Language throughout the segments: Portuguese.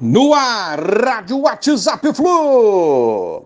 No ar, Rádio WhatsApp Flu.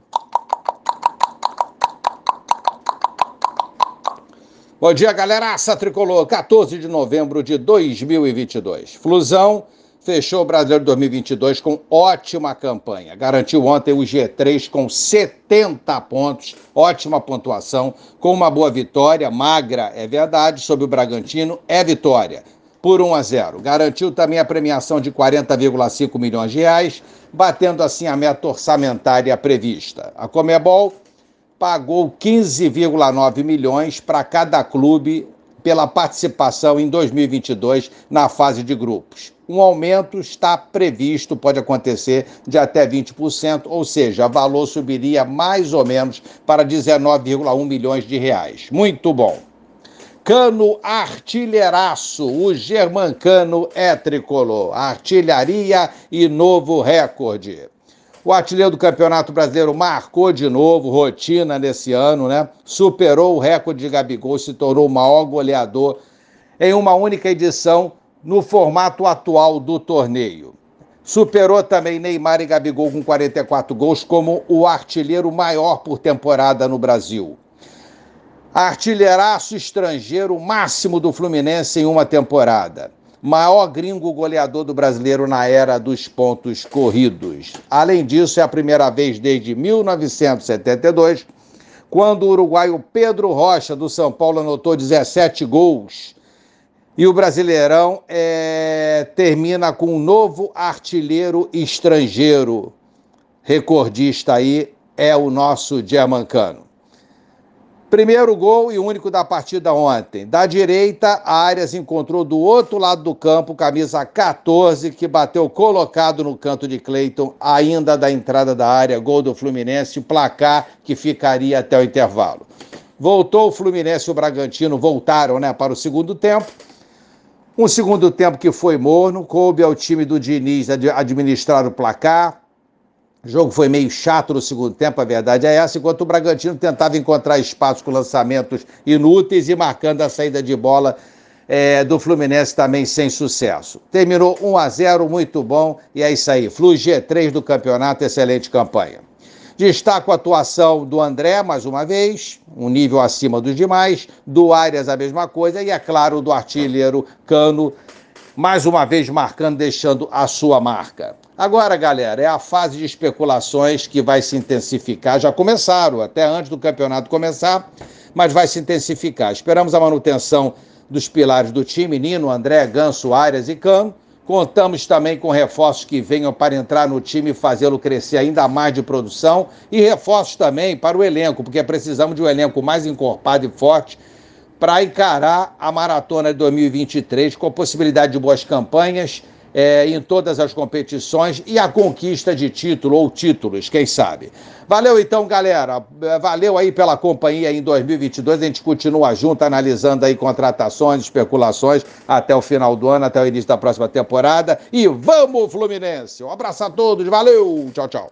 Bom dia, galera. Aça Tricolor, 14 de novembro de 2022. Flusão fechou o Brasileiro 2022 com ótima campanha. Garantiu ontem o G3 com 70 pontos, ótima pontuação, com uma boa vitória, magra, é verdade, sobre o Bragantino, é vitória por 1 a 0. Garantiu também a premiação de 40,5 milhões de reais, batendo assim a meta orçamentária prevista. A Comebol pagou 15,9 milhões para cada clube pela participação em 2022 na fase de grupos. Um aumento está previsto, pode acontecer, de até 20%, ou seja, o valor subiria mais ou menos para 19,1 milhões de reais. Muito bom. Cano artilheiraço, o Germancano é tricolor. Artilharia e novo recorde. O artilheiro do Campeonato Brasileiro marcou de novo, rotina nesse ano, né? Superou o recorde de Gabigol, se tornou o maior goleador em uma única edição no formato atual do torneio. Superou também Neymar e Gabigol com 44 gols como o artilheiro maior por temporada no Brasil. Artilheiraço estrangeiro máximo do Fluminense em uma temporada. Maior gringo goleador do brasileiro na era dos pontos corridos. Além disso, é a primeira vez desde 1972, quando o uruguaio Pedro Rocha, do São Paulo, anotou 17 gols. E o Brasileirão é, termina com um novo artilheiro estrangeiro. Recordista aí é o nosso Germancano. Primeiro gol e único da partida ontem. Da direita, Arias encontrou do outro lado do campo, camisa 14, que bateu colocado no canto de Cleiton, ainda da entrada da área, gol do Fluminense, placar que ficaria até o intervalo. Voltou o Fluminense e o Bragantino, voltaram né, para o segundo tempo. Um segundo tempo que foi morno, coube ao time do Diniz administrar o placar, o jogo foi meio chato no segundo tempo, a verdade é essa, enquanto o Bragantino tentava encontrar espaço com lançamentos inúteis e marcando a saída de bola é, do Fluminense também sem sucesso. Terminou 1 a 0 muito bom, e é isso aí. Flu G3 do campeonato, excelente campanha. Destaco a atuação do André, mais uma vez, um nível acima dos demais, do Arias a mesma coisa, e é claro, do artilheiro Cano, mais uma vez marcando, deixando a sua marca. Agora, galera, é a fase de especulações que vai se intensificar. Já começaram, até antes do campeonato começar, mas vai se intensificar. Esperamos a manutenção dos pilares do time, Nino, André, Ganso, Arias e Cano. Contamos também com reforços que venham para entrar no time e fazê-lo crescer ainda mais de produção e reforços também para o elenco, porque precisamos de um elenco mais encorpado e forte para encarar a maratona de 2023 com possibilidade de boas campanhas é, em todas as competições e a conquista de título ou títulos, quem sabe. Valeu então, galera. Valeu aí pela companhia em 2022. A gente continua junto analisando aí contratações, especulações até o final do ano, até o início da próxima temporada. E vamos, Fluminense! Um abraço a todos. Valeu. Tchau, tchau.